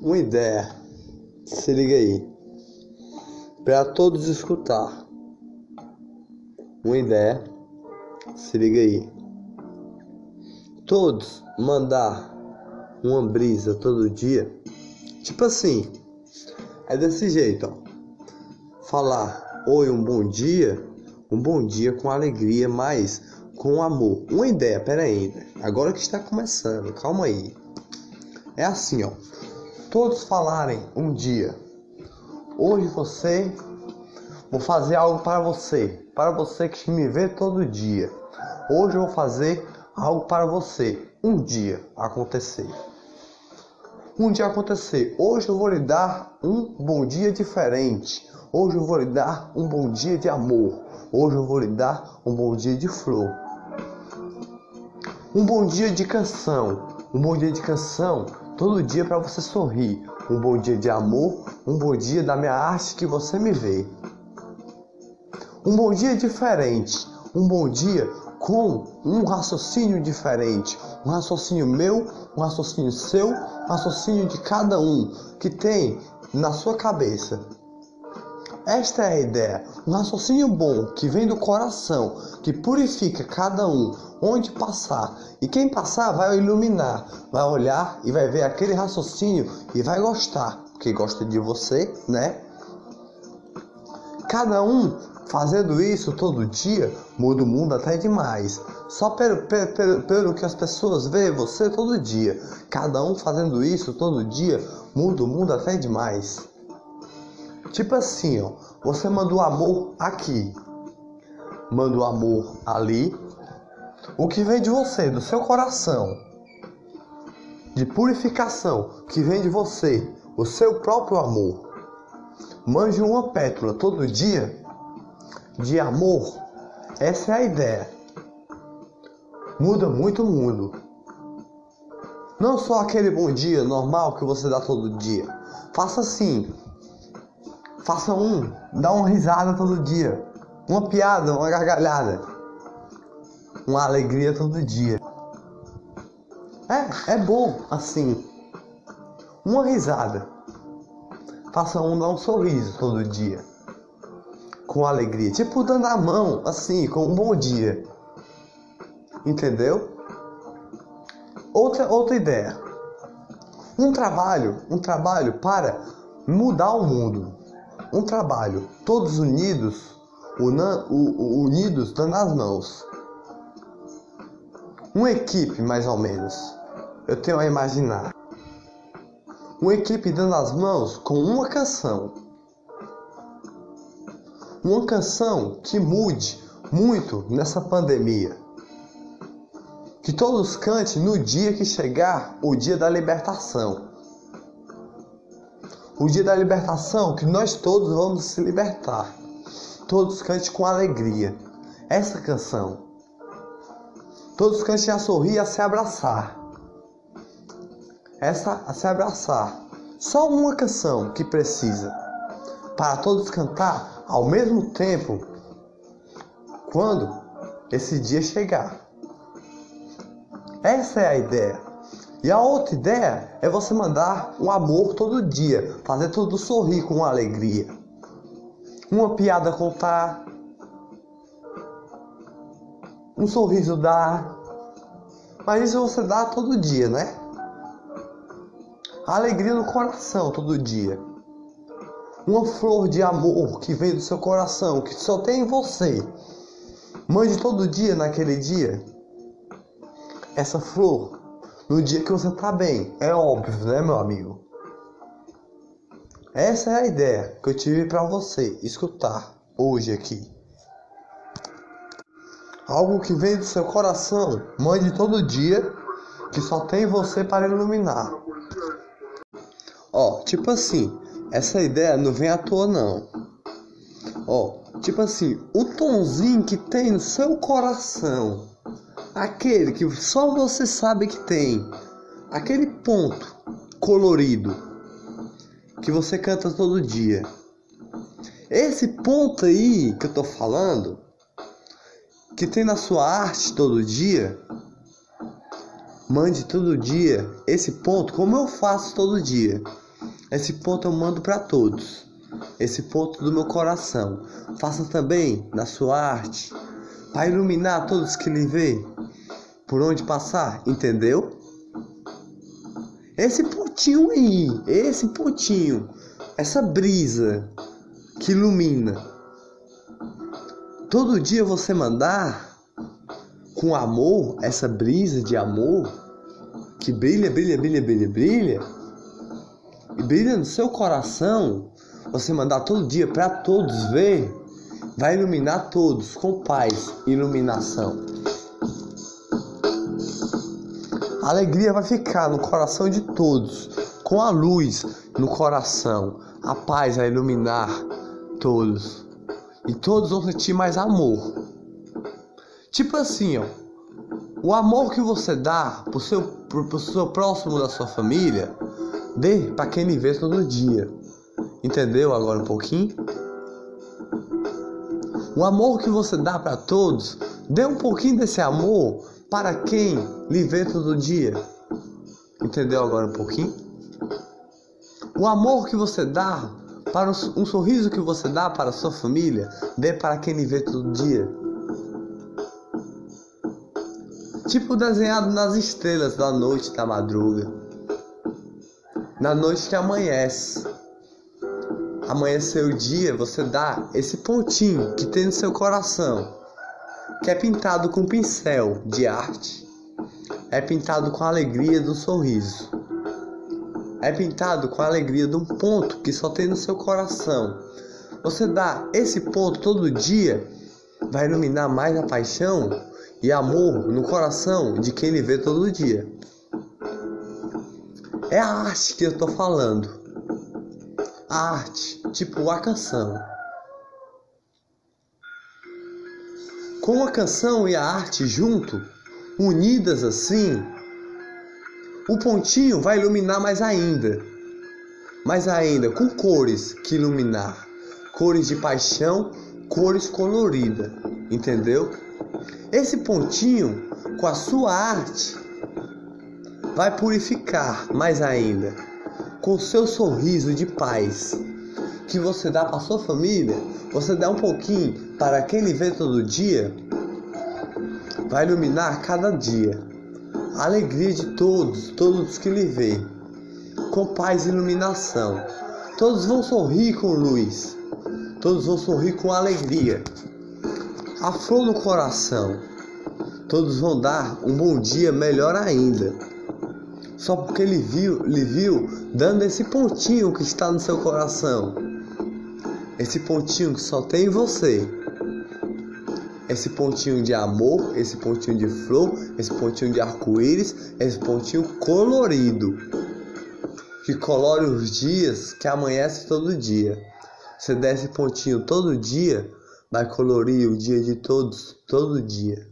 uma ideia. Se liga aí. Para todos escutar. Uma ideia. Se liga aí. Todos mandar uma brisa todo dia. Tipo assim. É desse jeito, ó. Falar oi, um bom dia. Um bom dia com alegria, mas com amor. Uma ideia, pera aí. Agora que está começando, calma aí. É assim, ó. Todos falarem um dia. Hoje você vou fazer algo para você, para você que me vê todo dia. Hoje eu vou fazer algo para você. Um dia acontecer. Um dia acontecer. Hoje eu vou lhe dar um bom dia diferente. Hoje eu vou lhe dar um bom dia de amor. Hoje eu vou lhe dar um bom dia de flor. Um bom dia de canção. Um bom dia de canção todo dia para você sorrir. Um bom dia de amor. Um bom dia da minha arte que você me vê. Um bom dia diferente. Um bom dia com um raciocínio diferente. Um raciocínio meu, um raciocínio seu, um raciocínio de cada um que tem na sua cabeça. Esta é a ideia, um raciocínio bom que vem do coração, que purifica cada um onde passar. E quem passar vai iluminar, vai olhar e vai ver aquele raciocínio e vai gostar, porque gosta de você, né? Cada um fazendo isso todo dia muda o mundo até demais. Só pelo, pelo, pelo que as pessoas veem você todo dia. Cada um fazendo isso todo dia muda o mundo até demais. Tipo assim, ó, você manda o amor aqui, manda o amor ali, o que vem de você, do seu coração, de purificação, que vem de você, o seu próprio amor. Mande uma pétala todo dia de amor. Essa é a ideia. Muda muito o mundo. Não só aquele bom dia normal que você dá todo dia. Faça assim, Faça um, dá uma risada todo dia, uma piada, uma gargalhada, uma alegria todo dia. É, é bom assim. Uma risada. Faça um, dá um sorriso todo dia. Com alegria. Tipo dando a mão, assim, com um bom dia. Entendeu? Outra, outra ideia. Um trabalho, um trabalho para mudar o mundo um trabalho, todos unidos, unidos dando as mãos. Uma equipe, mais ou menos. Eu tenho a imaginar. Uma equipe dando as mãos com uma canção. Uma canção que mude muito nessa pandemia. Que todos cantem no dia que chegar o dia da libertação o dia da libertação, que nós todos vamos se libertar. Todos cante com alegria. Essa canção. Todos cantem a sorrir a se abraçar. Essa a se abraçar. Só uma canção que precisa. Para todos cantar ao mesmo tempo. Quando esse dia chegar. Essa é a ideia. E a outra ideia é você mandar um amor todo dia, fazer tudo sorrir com alegria. Uma piada contar, um sorriso dar. Mas isso você dá todo dia, né? Alegria no coração todo dia. Uma flor de amor que vem do seu coração, que só tem em você. Mande todo dia naquele dia essa flor no dia que você tá bem. É óbvio, né, meu amigo? Essa é a ideia que eu tive para você escutar hoje aqui. Algo que vem do seu coração, mande todo dia, que só tem você para iluminar. Ó, tipo assim, essa ideia não vem à toa não. Ó, tipo assim, o tonzinho que tem no seu coração aquele que só você sabe que tem, aquele ponto colorido que você canta todo dia. Esse ponto aí que eu tô falando, que tem na sua arte todo dia, mande todo dia esse ponto, como eu faço todo dia. Esse ponto eu mando para todos. Esse ponto do meu coração. Faça também na sua arte para iluminar todos que lhe vê por onde passar, entendeu? Esse pontinho aí, esse pontinho, essa brisa que ilumina. Todo dia você mandar com amor, essa brisa de amor que brilha, brilha, brilha, brilha, brilha, e brilha no seu coração, você mandar todo dia para todos ver, vai iluminar todos com paz e iluminação. A alegria vai ficar no coração de todos, com a luz no coração. A paz vai iluminar todos. E todos vão sentir mais amor. Tipo assim, ó. O amor que você dá pro seu, pro, pro seu próximo da sua família, dê para quem lhe vê todo dia. Entendeu agora um pouquinho? O amor que você dá para todos, dê um pouquinho desse amor para quem lhe vê todo dia. Entendeu agora um pouquinho? O amor que você dá para um sorriso que você dá para a sua família, dê para quem lhe vê todo dia. Tipo desenhado nas estrelas da noite da madruga. Na noite que amanhece. Amanhecer o dia, você dá esse pontinho que tem no seu coração que é pintado com pincel de arte, é pintado com a alegria do sorriso, é pintado com a alegria de um ponto que só tem no seu coração. Você dá esse ponto todo dia, vai iluminar mais a paixão e amor no coração de quem lhe vê todo dia. É a arte que eu tô falando. A arte, tipo a canção. Com a canção e a arte junto, unidas assim, o pontinho vai iluminar mais ainda. Mais ainda, com cores que iluminar. Cores de paixão, cores coloridas. Entendeu? Esse pontinho, com a sua arte, vai purificar mais ainda. Com seu sorriso de paz que você dá para sua família, você dá um pouquinho para quem lhe vê todo dia, vai iluminar cada dia. A alegria de todos, todos que lhe vê, com paz e iluminação. Todos vão sorrir com luz, todos vão sorrir com alegria. A flor no coração, todos vão dar um bom dia melhor ainda. Só porque ele viu, lhe viu dando esse pontinho que está no seu coração esse pontinho que só tem em você. Esse pontinho de amor, esse pontinho de flor, esse pontinho de arco-íris, esse pontinho colorido. Que colore os dias que amanhece todo dia. Você der esse pontinho todo dia, vai colorir o dia de todos, todo dia.